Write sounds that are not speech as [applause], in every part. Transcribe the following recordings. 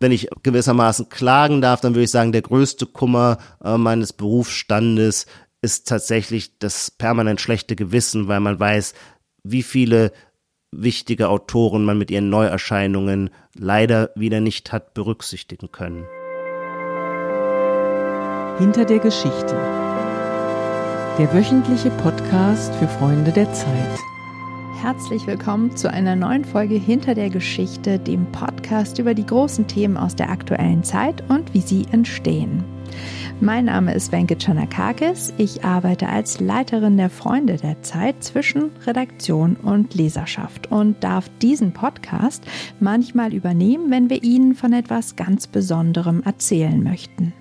Wenn ich gewissermaßen klagen darf, dann würde ich sagen, der größte Kummer äh, meines Berufsstandes ist tatsächlich das permanent schlechte Gewissen, weil man weiß, wie viele wichtige Autoren man mit ihren Neuerscheinungen leider wieder nicht hat berücksichtigen können. Hinter der Geschichte. Der wöchentliche Podcast für Freunde der Zeit. Herzlich willkommen zu einer neuen Folge Hinter der Geschichte, dem Podcast über die großen Themen aus der aktuellen Zeit und wie sie entstehen. Mein Name ist Wenke Chanakakis. Ich arbeite als Leiterin der Freunde der Zeit zwischen Redaktion und Leserschaft und darf diesen Podcast manchmal übernehmen, wenn wir Ihnen von etwas ganz Besonderem erzählen möchten.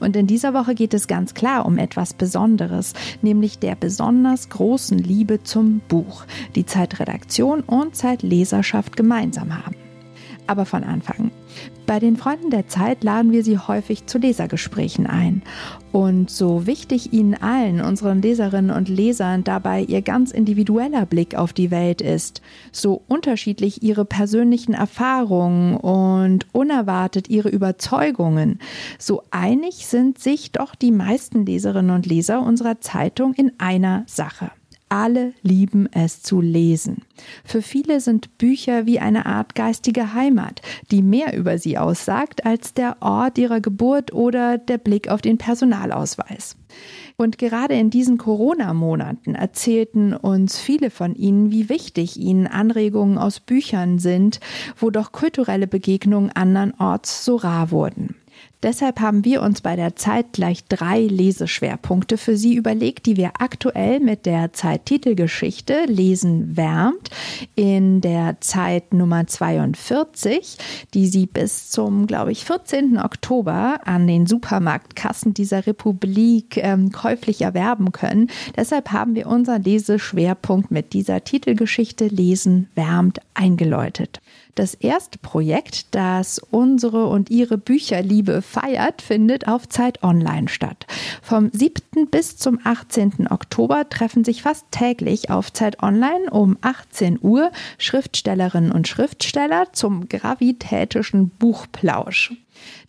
Und in dieser Woche geht es ganz klar um etwas Besonderes, nämlich der besonders großen Liebe zum Buch, die Zeitredaktion und Zeitleserschaft gemeinsam haben. Aber von Anfang. Bei den Freunden der Zeit laden wir sie häufig zu Lesergesprächen ein. Und so wichtig ihnen allen, unseren Leserinnen und Lesern, dabei ihr ganz individueller Blick auf die Welt ist, so unterschiedlich ihre persönlichen Erfahrungen und unerwartet ihre Überzeugungen, so einig sind sich doch die meisten Leserinnen und Leser unserer Zeitung in einer Sache. Alle lieben es zu lesen. Für viele sind Bücher wie eine Art geistige Heimat, die mehr über sie aussagt als der Ort ihrer Geburt oder der Blick auf den Personalausweis. Und gerade in diesen Corona-Monaten erzählten uns viele von ihnen, wie wichtig ihnen Anregungen aus Büchern sind, wo doch kulturelle Begegnungen andernorts so rar wurden. Deshalb haben wir uns bei der Zeit gleich drei Leseschwerpunkte für Sie überlegt, die wir aktuell mit der Zeittitelgeschichte Lesen wärmt in der Zeit Nummer 42, die Sie bis zum, glaube ich, 14. Oktober an den Supermarktkassen dieser Republik ähm, käuflich erwerben können. Deshalb haben wir unseren Leseschwerpunkt mit dieser Titelgeschichte Lesen wärmt eingeläutet. Das erste Projekt, das unsere und ihre Bücherliebe feiert, findet auf Zeit Online statt. Vom 7. bis zum 18. Oktober treffen sich fast täglich auf Zeit Online um 18 Uhr Schriftstellerinnen und Schriftsteller zum gravitätischen Buchplausch.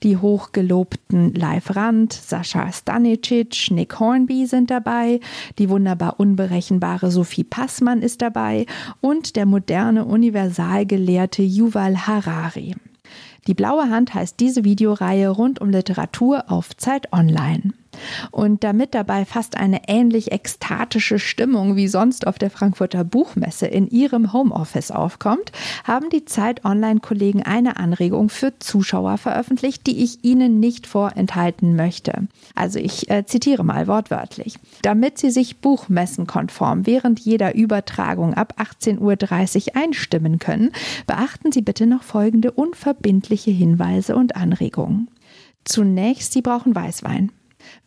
Die hochgelobten Live Rand, Sascha Stanicic, Nick Hornby sind dabei, die wunderbar unberechenbare Sophie Passmann ist dabei und der moderne Universalgelehrte Yuval Harari. Die blaue Hand heißt diese Videoreihe rund um Literatur auf Zeit Online. Und damit dabei fast eine ähnlich ekstatische Stimmung wie sonst auf der Frankfurter Buchmesse in ihrem Homeoffice aufkommt, haben die Zeit Online-Kollegen eine Anregung für Zuschauer veröffentlicht, die ich Ihnen nicht vorenthalten möchte. Also ich äh, zitiere mal wortwörtlich. Damit Sie sich buchmessenkonform während jeder Übertragung ab 18.30 Uhr einstimmen können, beachten Sie bitte noch folgende unverbindliche Hinweise und Anregungen. Zunächst, Sie brauchen Weißwein.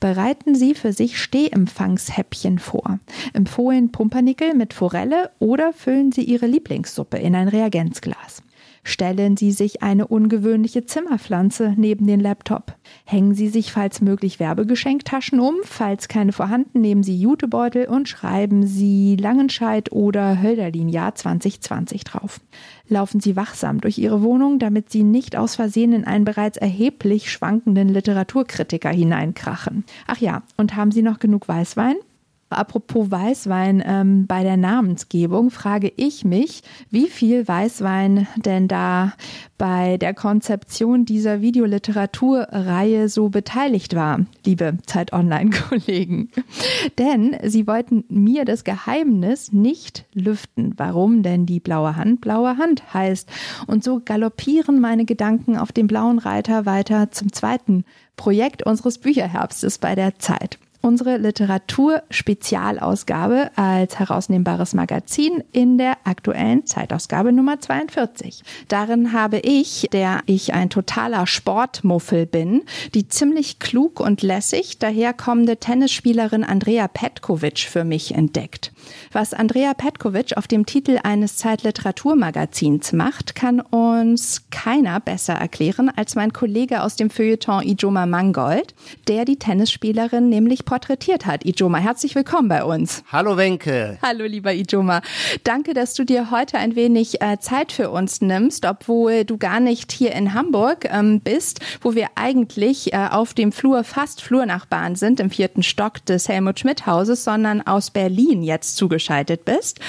Bereiten Sie für sich Stehempfangshäppchen vor. Empfohlen Pumpernickel mit Forelle oder füllen Sie Ihre Lieblingssuppe in ein Reagenzglas. Stellen Sie sich eine ungewöhnliche Zimmerpflanze neben den Laptop. Hängen Sie sich falls möglich Werbegeschenktaschen um. Falls keine vorhanden, nehmen Sie Jutebeutel und schreiben Sie Langenscheid oder Hölderlin Jahr 2020 drauf. Laufen Sie wachsam durch Ihre Wohnung, damit Sie nicht aus Versehen in einen bereits erheblich schwankenden Literaturkritiker hineinkrachen. Ach ja, und haben Sie noch genug Weißwein? Apropos Weißwein, ähm, bei der Namensgebung frage ich mich, wie viel Weißwein denn da bei der Konzeption dieser Videoliteraturreihe so beteiligt war, liebe Zeit Online-Kollegen. [laughs] denn sie wollten mir das Geheimnis nicht lüften, warum denn die blaue Hand blaue Hand heißt. Und so galoppieren meine Gedanken auf dem blauen Reiter weiter zum zweiten Projekt unseres Bücherherbstes bei der Zeit unsere Literatur-Spezialausgabe als herausnehmbares Magazin in der aktuellen Zeitausgabe Nummer 42. Darin habe ich, der ich ein totaler Sportmuffel bin, die ziemlich klug und lässig daherkommende Tennisspielerin Andrea Petkovic für mich entdeckt. Was Andrea Petkovic auf dem Titel eines Zeitliteraturmagazins macht, kann uns keiner besser erklären als mein Kollege aus dem Feuilleton Ijoma Mangold, der die Tennisspielerin nämlich porträtiert hat. Ijoma, herzlich willkommen bei uns. Hallo Wenke. Hallo lieber Ijoma. Danke, dass du dir heute ein wenig äh, Zeit für uns nimmst, obwohl du gar nicht hier in Hamburg ähm, bist, wo wir eigentlich äh, auf dem Flur fast Flurnachbarn sind, im vierten Stock des Helmut Schmidt Hauses, sondern aus Berlin jetzt zugeschaltet bist.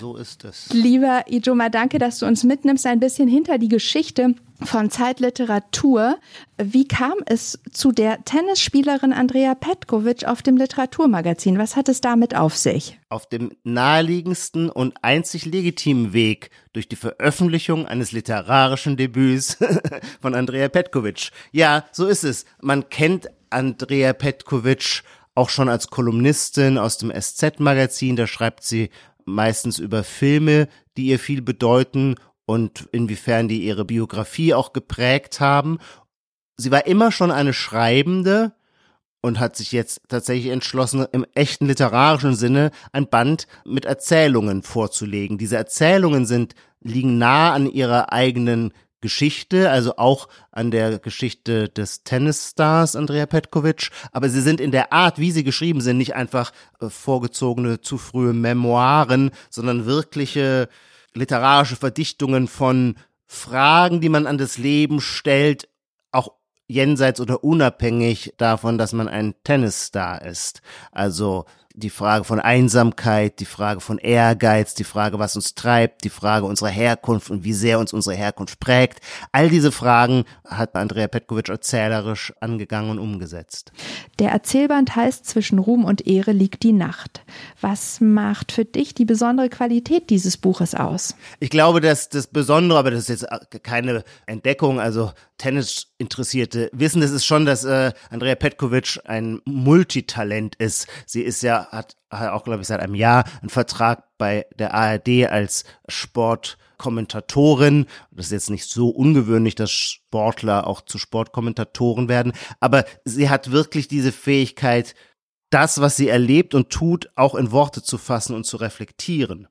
So ist es. Lieber Ijoma, danke, dass du uns mitnimmst ein bisschen hinter die Geschichte von Zeitliteratur. Wie kam es zu der Tennisspielerin Andrea Petkovic auf dem Literaturmagazin? Was hat es damit auf sich? Auf dem naheliegendsten und einzig legitimen Weg durch die Veröffentlichung eines literarischen Debüts [laughs] von Andrea Petkovic. Ja, so ist es. Man kennt Andrea Petkovic auch schon als Kolumnistin aus dem SZ-Magazin. Da schreibt sie meistens über Filme, die ihr viel bedeuten und inwiefern die ihre Biografie auch geprägt haben. Sie war immer schon eine Schreibende und hat sich jetzt tatsächlich entschlossen, im echten literarischen Sinne ein Band mit Erzählungen vorzulegen. Diese Erzählungen sind, liegen nah an ihrer eigenen Geschichte, also auch an der Geschichte des Tennisstars Andrea Petkovic, aber sie sind in der Art, wie sie geschrieben sind, nicht einfach äh, vorgezogene zu frühe Memoiren, sondern wirkliche literarische Verdichtungen von Fragen, die man an das Leben stellt, auch jenseits oder unabhängig davon, dass man ein Tennisstar ist. Also die Frage von Einsamkeit, die Frage von Ehrgeiz, die Frage, was uns treibt, die Frage unserer Herkunft und wie sehr uns unsere Herkunft prägt. All diese Fragen hat Andrea Petkovic erzählerisch angegangen und umgesetzt. Der Erzählband heißt Zwischen Ruhm und Ehre liegt die Nacht. Was macht für dich die besondere Qualität dieses Buches aus? Ich glaube, dass das Besondere, aber das ist jetzt keine Entdeckung, also Tennis-Interessierte wissen, es ist schon, dass äh, Andrea Petkovic ein Multitalent ist. Sie ist ja hat, hat auch, glaube ich, seit einem Jahr einen Vertrag bei der ARD als Sportkommentatorin. Das ist jetzt nicht so ungewöhnlich, dass Sportler auch zu Sportkommentatoren werden. Aber sie hat wirklich diese Fähigkeit, das, was sie erlebt und tut, auch in Worte zu fassen und zu reflektieren.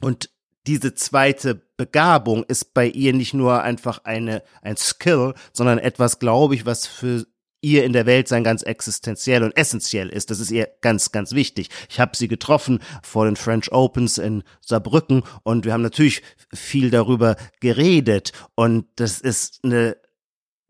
Und diese zweite Begabung ist bei ihr nicht nur einfach eine, ein Skill, sondern etwas, glaube ich, was für ihr in der Welt sein ganz existenziell und essentiell ist. Das ist ihr ganz, ganz wichtig. Ich habe sie getroffen vor den French Opens in Saarbrücken und wir haben natürlich viel darüber geredet und das ist eine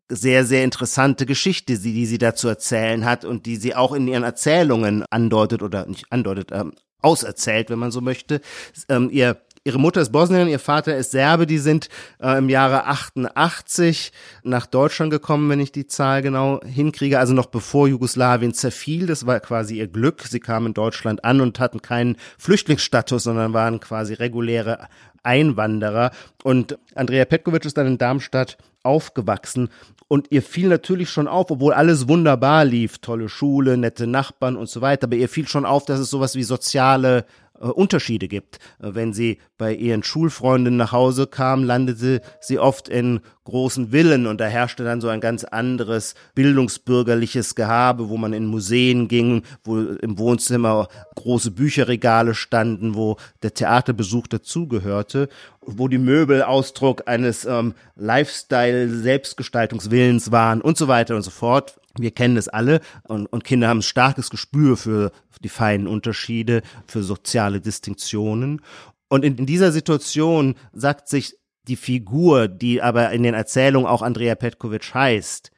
sehr, sehr interessante Geschichte, die, sie da zu erzählen hat und die sie auch in ihren Erzählungen andeutet oder nicht andeutet, ähm, auserzählt, wenn man so möchte. Ähm, ihr Ihre Mutter ist Bosnierin, ihr Vater ist Serbe. Die sind äh, im Jahre 88 nach Deutschland gekommen, wenn ich die Zahl genau hinkriege. Also noch bevor Jugoslawien zerfiel. Das war quasi ihr Glück. Sie kamen in Deutschland an und hatten keinen Flüchtlingsstatus, sondern waren quasi reguläre Einwanderer. Und Andrea Petkovic ist dann in Darmstadt aufgewachsen und ihr fiel natürlich schon auf, obwohl alles wunderbar lief, tolle Schule, nette Nachbarn und so weiter, aber ihr fiel schon auf, dass es sowas wie soziale äh, Unterschiede gibt. Äh, wenn sie bei ihren Schulfreundinnen nach Hause kam, landete sie oft in großen Villen und da herrschte dann so ein ganz anderes bildungsbürgerliches Gehabe, wo man in Museen ging, wo im Wohnzimmer große Bücherregale standen, wo der Theaterbesuch dazugehörte, wo die Möbel Ausdruck eines ähm, Lifestyle-Selbstgestaltungswillens waren und so weiter und so fort. Wir kennen es alle und, und Kinder haben ein starkes Gespür für die feinen Unterschiede, für soziale Distinktionen. Und in, in dieser Situation sagt sich die Figur, die aber in den Erzählungen auch Andrea Petkovic heißt,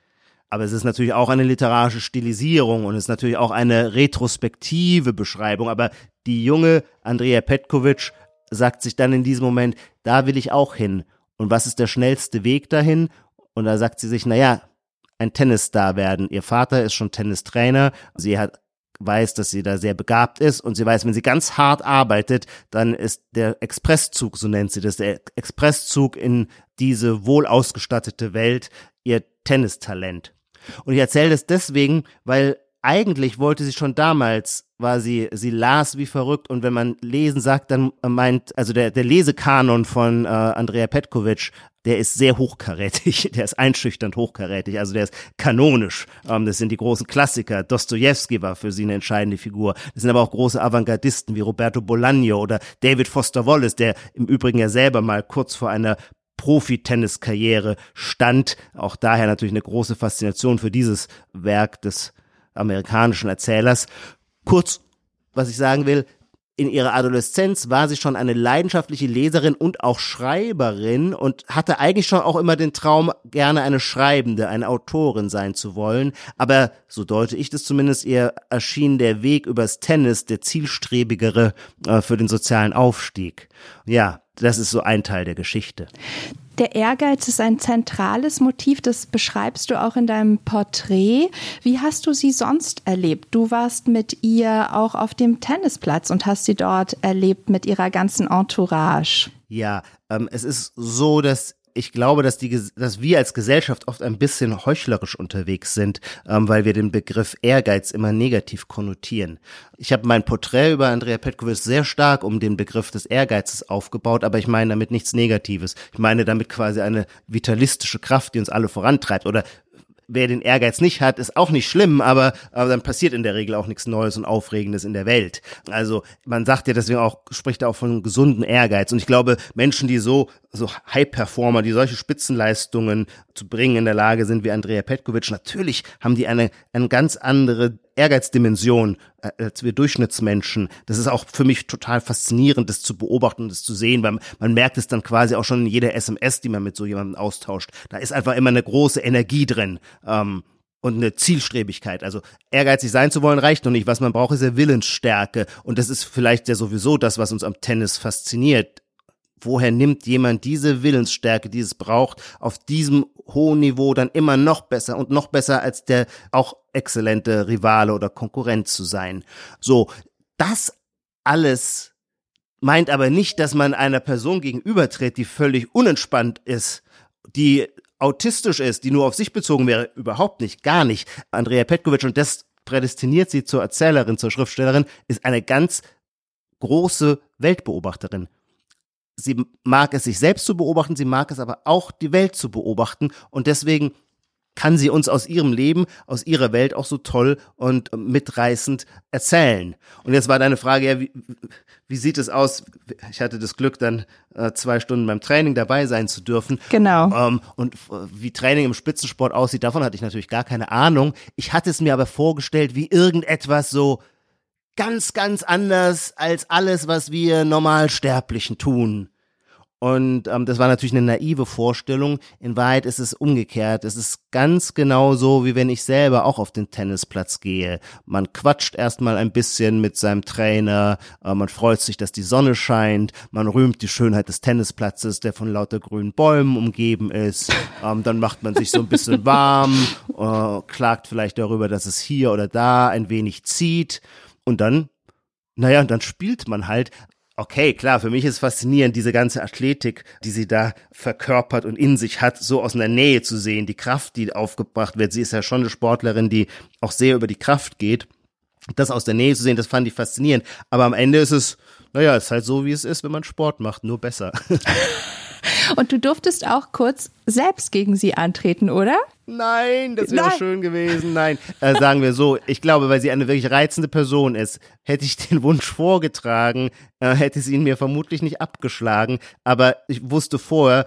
aber es ist natürlich auch eine literarische Stilisierung und es ist natürlich auch eine retrospektive Beschreibung. Aber die junge Andrea Petkovic sagt sich dann in diesem Moment, da will ich auch hin. Und was ist der schnellste Weg dahin? Und da sagt sie sich, na ja, ein Tennisstar werden. Ihr Vater ist schon Tennistrainer. Sie hat weiß, dass sie da sehr begabt ist und sie weiß, wenn sie ganz hart arbeitet, dann ist der Expresszug, so nennt sie das, der Expresszug in diese wohl ausgestattete Welt ihr Tennistalent. Und ich erzähle das deswegen, weil eigentlich wollte sie schon damals, war sie, sie las wie verrückt und wenn man lesen sagt, dann meint, also der, der Lesekanon von äh, Andrea Petkovic, der ist sehr hochkarätig, [laughs] der ist einschüchternd hochkarätig, also der ist kanonisch. Ähm, das sind die großen Klassiker. Dostoevsky war für sie eine entscheidende Figur. Das sind aber auch große Avantgardisten wie Roberto Bolaño oder David Foster Wallace, der im Übrigen ja selber mal kurz vor einer Profi-Tennis-Karriere stand. Auch daher natürlich eine große Faszination für dieses Werk des amerikanischen Erzählers. Kurz, was ich sagen will, in ihrer Adoleszenz war sie schon eine leidenschaftliche Leserin und auch Schreiberin und hatte eigentlich schon auch immer den Traum, gerne eine Schreibende, eine Autorin sein zu wollen. Aber, so deute ich das zumindest, ihr erschien der Weg übers Tennis der zielstrebigere äh, für den sozialen Aufstieg. Ja, das ist so ein Teil der Geschichte. Der Ehrgeiz ist ein zentrales Motiv, das beschreibst du auch in deinem Porträt. Wie hast du sie sonst erlebt? Du warst mit ihr auch auf dem Tennisplatz und hast sie dort erlebt mit ihrer ganzen Entourage. Ja, ähm, es ist so, dass ich glaube, dass, die, dass wir als Gesellschaft oft ein bisschen heuchlerisch unterwegs sind, ähm, weil wir den Begriff Ehrgeiz immer negativ konnotieren. Ich habe mein Porträt über Andrea Petkovic sehr stark um den Begriff des Ehrgeizes aufgebaut, aber ich meine damit nichts Negatives. Ich meine damit quasi eine vitalistische Kraft, die uns alle vorantreibt oder wer den Ehrgeiz nicht hat, ist auch nicht schlimm, aber, aber dann passiert in der Regel auch nichts Neues und Aufregendes in der Welt. Also man sagt ja deswegen auch, spricht auch von gesunden Ehrgeiz. Und ich glaube, Menschen, die so, so High-Performer, die solche Spitzenleistungen zu bringen in der Lage sind wie Andrea Petkovic, natürlich haben die eine, eine ganz andere Ehrgeizdimension äh, als wir Durchschnittsmenschen. Das ist auch für mich total faszinierend, das zu beobachten und das zu sehen, weil man merkt es dann quasi auch schon in jeder SMS, die man mit so jemandem austauscht. Da ist einfach immer eine große Energie drin. Ähm, und eine Zielstrebigkeit. Also ehrgeizig sein zu wollen reicht noch nicht. Was man braucht, ist ja Willensstärke. Und das ist vielleicht ja sowieso das, was uns am Tennis fasziniert. Woher nimmt jemand diese Willensstärke, die es braucht, auf diesem hohen Niveau dann immer noch besser und noch besser als der auch exzellente Rivale oder Konkurrent zu sein. So, das alles meint aber nicht, dass man einer Person gegenübertritt, die völlig unentspannt ist, die autistisch ist, die nur auf sich bezogen wäre, überhaupt nicht, gar nicht. Andrea Petkovic und das prädestiniert sie zur Erzählerin, zur Schriftstellerin, ist eine ganz große Weltbeobachterin sie mag es sich selbst zu beobachten, sie mag es aber auch die Welt zu beobachten und deswegen kann sie uns aus ihrem Leben, aus ihrer Welt auch so toll und mitreißend erzählen. Und jetzt war deine Frage, ja, wie, wie sieht es aus? Ich hatte das Glück, dann äh, zwei Stunden beim Training dabei sein zu dürfen. Genau. Ähm, und wie Training im Spitzensport aussieht, davon hatte ich natürlich gar keine Ahnung. Ich hatte es mir aber vorgestellt, wie irgendetwas so ganz, ganz anders als alles, was wir Normalsterblichen tun. Und ähm, das war natürlich eine naive Vorstellung. In Wahrheit ist es umgekehrt. Es ist ganz genau so, wie wenn ich selber auch auf den Tennisplatz gehe. Man quatscht erstmal ein bisschen mit seinem Trainer, äh, man freut sich, dass die Sonne scheint, man rühmt die Schönheit des Tennisplatzes, der von lauter grünen Bäumen umgeben ist. [laughs] Ähm, dann macht man sich so ein bisschen warm, äh, klagt vielleicht darüber, dass es hier oder da ein wenig zieht. Und dann, naja, dann spielt man halt. Okay, klar, für mich ist faszinierend, diese ganze Athletik, die sie da verkörpert und in sich hat, so aus einer Nähe zu sehen, die Kraft, die aufgebracht wird. Sie ist ja schon eine Sportlerin, die auch sehr über die Kraft geht. Das aus der Nähe zu sehen, das fand ich faszinierend. Aber am Ende ist es, naja, ist halt so, wie es ist, wenn man Sport macht, nur besser. [laughs] Und du durftest auch kurz selbst gegen sie antreten, oder? Nein, das wäre schön gewesen. Nein, äh, sagen wir so. Ich glaube, weil sie eine wirklich reizende Person ist, hätte ich den Wunsch vorgetragen, äh, hätte sie ihn mir vermutlich nicht abgeschlagen. Aber ich wusste vorher,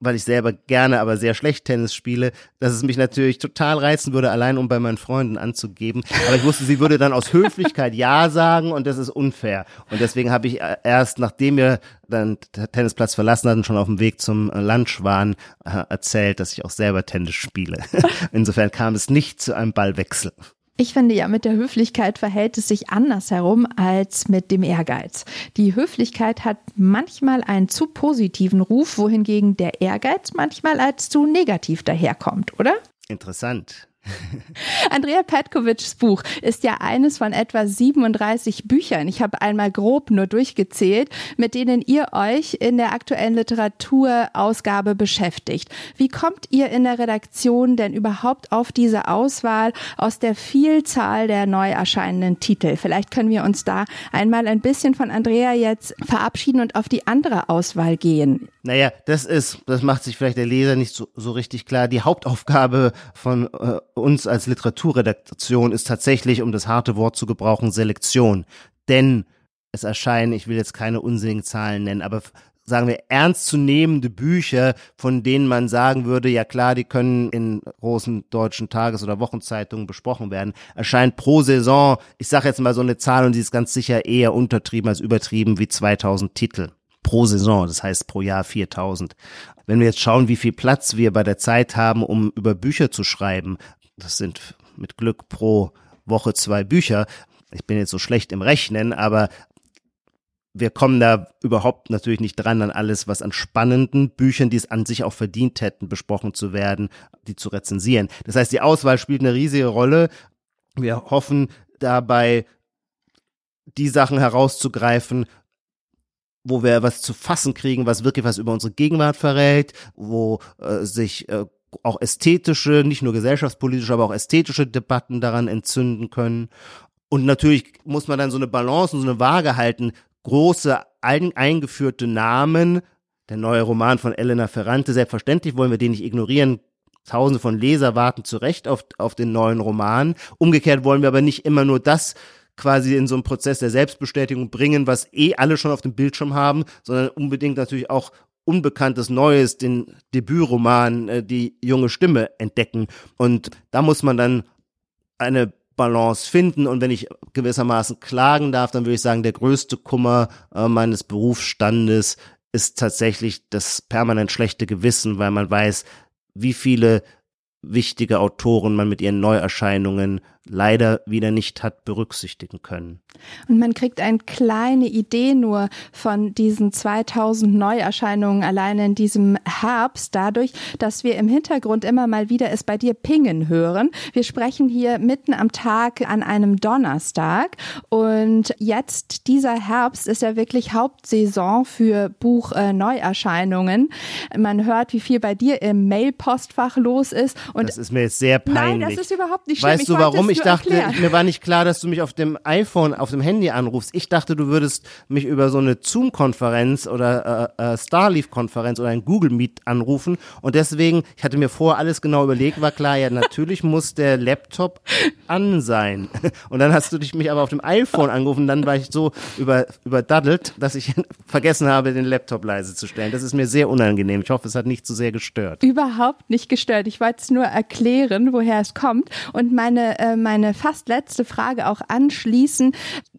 weil ich selber gerne, aber sehr schlecht Tennis spiele, dass es mich natürlich total reizen würde, allein um bei meinen Freunden anzugeben. Aber ich wusste, sie würde dann aus Höflichkeit Ja sagen und das ist unfair. Und deswegen habe ich äh, erst, nachdem wir dann Tennisplatz verlassen hatten, schon auf dem Weg zum äh, Lunch waren, äh, erzählt, dass ich auch selber Tennis spiele. [laughs] Insofern kam es nicht zu einem Ballwechsel. Ich finde ja, mit der Höflichkeit verhält es sich anders herum als mit dem Ehrgeiz. Die Höflichkeit hat manchmal einen zu positiven Ruf, wohingegen der Ehrgeiz manchmal als zu negativ daherkommt, oder? Interessant. [laughs] Andrea Petkovics Buch ist ja eines von etwa 37 Büchern. Ich habe einmal grob nur durchgezählt, mit denen ihr euch in der aktuellen Literaturausgabe beschäftigt. Wie kommt ihr in der Redaktion denn überhaupt auf diese Auswahl aus der Vielzahl der neu erscheinenden Titel? Vielleicht können wir uns da einmal ein bisschen von Andrea jetzt verabschieden und auf die andere Auswahl gehen. Naja, das ist, das macht sich vielleicht der Leser nicht so, so richtig klar. Die Hauptaufgabe von äh, uns als Literaturredaktion ist tatsächlich, um das harte Wort zu gebrauchen, Selektion. Denn es erscheinen, ich will jetzt keine unsinnigen Zahlen nennen, aber sagen wir, ernstzunehmende Bücher, von denen man sagen würde, ja klar, die können in großen deutschen Tages- oder Wochenzeitungen besprochen werden, erscheint pro Saison, ich sage jetzt mal so eine Zahl und die ist ganz sicher eher untertrieben als übertrieben, wie 2000 Titel pro Saison, das heißt pro Jahr 4000. Wenn wir jetzt schauen, wie viel Platz wir bei der Zeit haben, um über Bücher zu schreiben, das sind mit Glück pro Woche zwei Bücher. Ich bin jetzt so schlecht im Rechnen, aber wir kommen da überhaupt natürlich nicht dran an alles, was an spannenden Büchern, die es an sich auch verdient hätten, besprochen zu werden, die zu rezensieren. Das heißt, die Auswahl spielt eine riesige Rolle. Wir hoffen dabei, die Sachen herauszugreifen, wo wir was zu fassen kriegen, was wirklich was über unsere Gegenwart verrät, wo äh, sich äh, auch ästhetische, nicht nur gesellschaftspolitische, aber auch ästhetische Debatten daran entzünden können. Und natürlich muss man dann so eine Balance und so eine Waage halten. Große eingeführte Namen, der neue Roman von Elena Ferrante, selbstverständlich wollen wir den nicht ignorieren. Tausende von Leser warten zu Recht auf, auf den neuen Roman. Umgekehrt wollen wir aber nicht immer nur das quasi in so einen Prozess der Selbstbestätigung bringen, was eh alle schon auf dem Bildschirm haben, sondern unbedingt natürlich auch Unbekanntes Neues, den Debütroman, äh, die junge Stimme entdecken. Und da muss man dann eine Balance finden. Und wenn ich gewissermaßen klagen darf, dann würde ich sagen, der größte Kummer äh, meines Berufsstandes ist tatsächlich das permanent schlechte Gewissen, weil man weiß, wie viele wichtige Autoren man mit ihren Neuerscheinungen leider wieder nicht hat berücksichtigen können. Und man kriegt eine kleine Idee nur von diesen 2000 Neuerscheinungen alleine in diesem Herbst dadurch, dass wir im Hintergrund immer mal wieder es bei dir pingen hören. Wir sprechen hier mitten am Tag an einem Donnerstag und jetzt dieser Herbst ist ja wirklich Hauptsaison für Buch-Neuerscheinungen. Äh, man hört, wie viel bei dir im Mail-Postfach los ist. Und das ist mir jetzt sehr peinlich. Nein, das ist überhaupt nicht schlimm. Weißt du, warum? ich dachte, erklären. mir war nicht klar, dass du mich auf dem iPhone, auf dem Handy anrufst. Ich dachte, du würdest mich über so eine Zoom-Konferenz oder äh, äh, Starleaf-Konferenz oder ein Google Meet anrufen. Und deswegen, ich hatte mir vorher alles genau überlegt, war klar, ja, natürlich muss der Laptop an sein. [laughs] Und dann hast du dich mich aber auf dem iPhone angerufen. Dann war ich so über, überdaddelt, dass ich [laughs] vergessen habe, den Laptop leise zu stellen. Das ist mir sehr unangenehm. Ich hoffe, es hat nicht zu sehr gestört. Überhaupt nicht gestört. Ich wollte es nur erklären, woher es kommt. Und meine, äh, meine fast letzte Frage auch anschließen.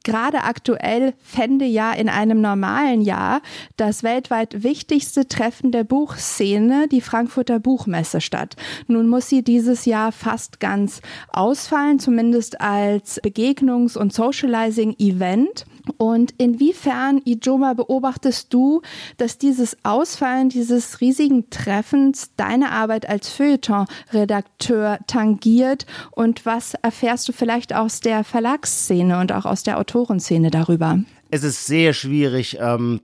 Gerade aktuell fände ja in einem normalen Jahr das weltweit wichtigste Treffen der Buchszene, die Frankfurter Buchmesse statt. Nun muss sie dieses Jahr fast ganz ausfallen, zumindest als Begegnungs- und Socializing-Event. Und inwiefern, Ijoma, beobachtest du, dass dieses Ausfallen dieses riesigen Treffens deine Arbeit als Feuilleton-Redakteur tangiert? Und was erfährst du vielleicht aus der Verlagsszene und auch aus der Autorenszene darüber? Es ist sehr schwierig. Ähm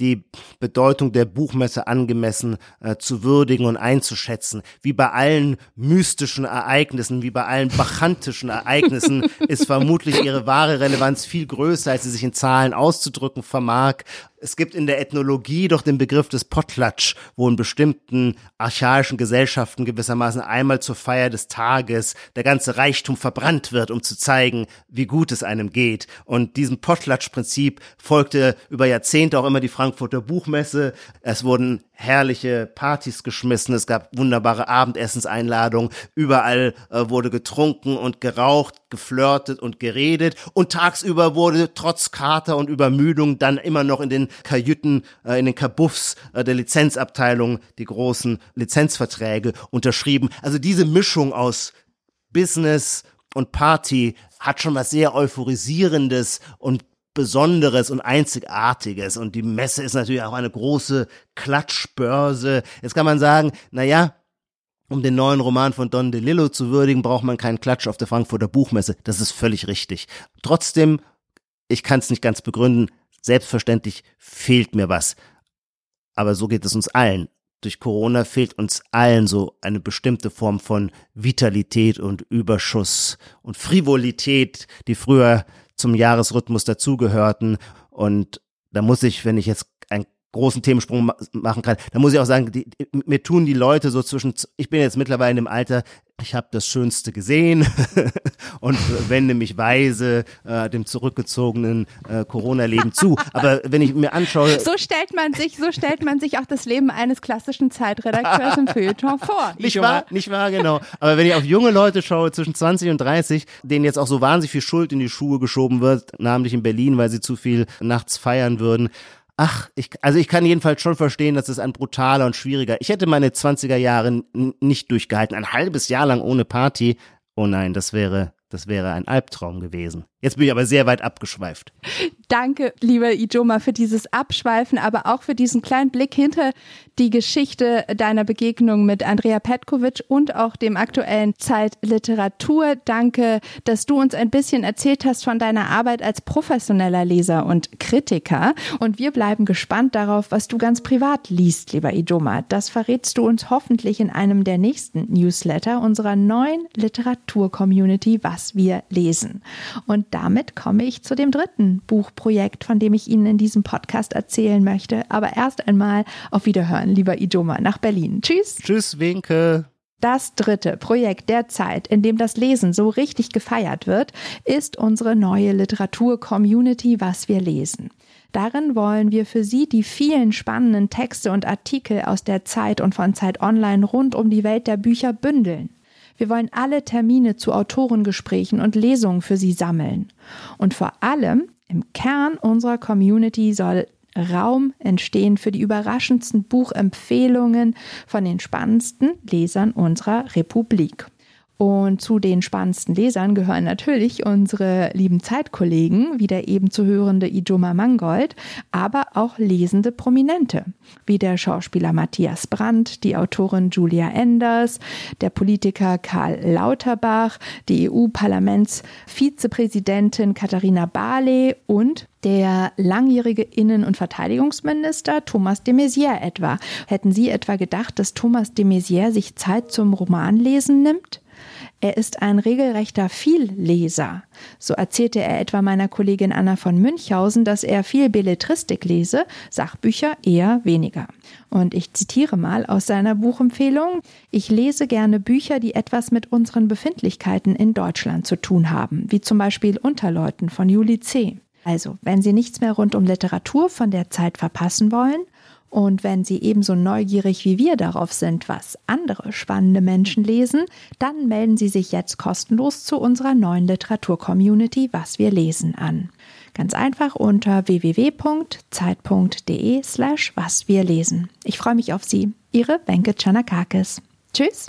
die Bedeutung der Buchmesse angemessen äh, zu würdigen und einzuschätzen. Wie bei allen mystischen Ereignissen, wie bei allen bachantischen Ereignissen [laughs] ist vermutlich ihre wahre Relevanz viel größer, als sie sich in Zahlen auszudrücken vermag. Es gibt in der Ethnologie doch den Begriff des Potlatsch, wo in bestimmten archaischen Gesellschaften gewissermaßen einmal zur Feier des Tages der ganze Reichtum verbrannt wird, um zu zeigen, wie gut es einem geht. Und diesem Potlatsch-Prinzip folgte über Jahrzehnte auch immer die Frankfurter Buchmesse. Es wurden herrliche Partys geschmissen, es gab wunderbare Abendessenseinladungen, überall äh, wurde getrunken und geraucht, geflirtet und geredet. Und tagsüber wurde trotz Kater und Übermüdung dann immer noch in den Kajüten, äh, in den Kabuffs äh, der Lizenzabteilung die großen Lizenzverträge unterschrieben. Also diese Mischung aus Business und Party hat schon was sehr euphorisierendes und Besonderes und Einzigartiges. Und die Messe ist natürlich auch eine große Klatschbörse. Jetzt kann man sagen, na ja, um den neuen Roman von Don DeLillo zu würdigen, braucht man keinen Klatsch auf der Frankfurter Buchmesse. Das ist völlig richtig. Trotzdem, ich kann es nicht ganz begründen, selbstverständlich fehlt mir was. Aber so geht es uns allen. Durch Corona fehlt uns allen so eine bestimmte Form von Vitalität und Überschuss und Frivolität, die früher zum Jahresrhythmus dazugehörten. Und da muss ich, wenn ich jetzt einen großen Themensprung machen kann, da muss ich auch sagen, die, mir tun die Leute so zwischen, ich bin jetzt mittlerweile in dem Alter, ich habe das Schönste gesehen [laughs] und wende mich weise äh, dem zurückgezogenen äh, Corona-Leben zu. [laughs] Aber wenn ich mir anschaue, so stellt man sich, so stellt man sich auch das Leben eines klassischen Zeitredakteurs im Feuilleton vor. Nicht wahr? Nicht wahr, genau. Aber wenn ich auf junge Leute schaue zwischen 20 und 30, denen jetzt auch so wahnsinnig viel Schuld in die Schuhe geschoben wird, namentlich in Berlin, weil sie zu viel nachts feiern würden, Ach, ich, also ich kann jedenfalls schon verstehen, dass es ein brutaler und schwieriger. Ich hätte meine 20er Jahre nicht durchgehalten. Ein halbes Jahr lang ohne Party. Oh nein, das wäre, das wäre ein Albtraum gewesen. Jetzt bin ich aber sehr weit abgeschweift. Danke, lieber Ijoma, für dieses Abschweifen, aber auch für diesen kleinen Blick hinter die Geschichte deiner Begegnung mit Andrea Petkovic und auch dem aktuellen Zeitliteratur. Danke, dass du uns ein bisschen erzählt hast von deiner Arbeit als professioneller Leser und Kritiker. Und wir bleiben gespannt darauf, was du ganz privat liest, lieber Ijoma. Das verrätst du uns hoffentlich in einem der nächsten Newsletter unserer neuen Literatur-Community, was wir lesen. Und damit komme ich zu dem dritten Buchprojekt, von dem ich Ihnen in diesem Podcast erzählen möchte. Aber erst einmal auf Wiederhören, lieber Idoma, nach Berlin. Tschüss. Tschüss, Winke. Das dritte Projekt der Zeit, in dem das Lesen so richtig gefeiert wird, ist unsere neue Literatur-Community Was wir lesen. Darin wollen wir für Sie die vielen spannenden Texte und Artikel aus der Zeit und von Zeit Online rund um die Welt der Bücher bündeln. Wir wollen alle Termine zu Autorengesprächen und Lesungen für Sie sammeln. Und vor allem im Kern unserer Community soll Raum entstehen für die überraschendsten Buchempfehlungen von den spannendsten Lesern unserer Republik. Und zu den spannendsten Lesern gehören natürlich unsere lieben Zeitkollegen, wie der eben zu hörende Ijoma Mangold, aber auch lesende Prominente, wie der Schauspieler Matthias Brandt, die Autorin Julia Enders, der Politiker Karl Lauterbach, die EU-Parlamentsvizepräsidentin Katharina Barley und der langjährige Innen- und Verteidigungsminister Thomas de Maizière etwa. Hätten Sie etwa gedacht, dass Thomas de Maizière sich Zeit zum Romanlesen nimmt? Er ist ein regelrechter Vielleser. So erzählte er etwa meiner Kollegin Anna von Münchhausen, dass er viel Belletristik lese, Sachbücher eher weniger. Und ich zitiere mal aus seiner Buchempfehlung, ich lese gerne Bücher, die etwas mit unseren Befindlichkeiten in Deutschland zu tun haben, wie zum Beispiel Unterleuten von Juli C. Also, wenn Sie nichts mehr rund um Literatur von der Zeit verpassen wollen und wenn Sie ebenso neugierig wie wir darauf sind, was andere spannende Menschen lesen, dann melden Sie sich jetzt kostenlos zu unserer neuen Literatur-Community Was wir lesen an. Ganz einfach unter www.zeit.de slash was wir lesen. Ich freue mich auf Sie. Ihre Wenke Chanakakis. Tschüss.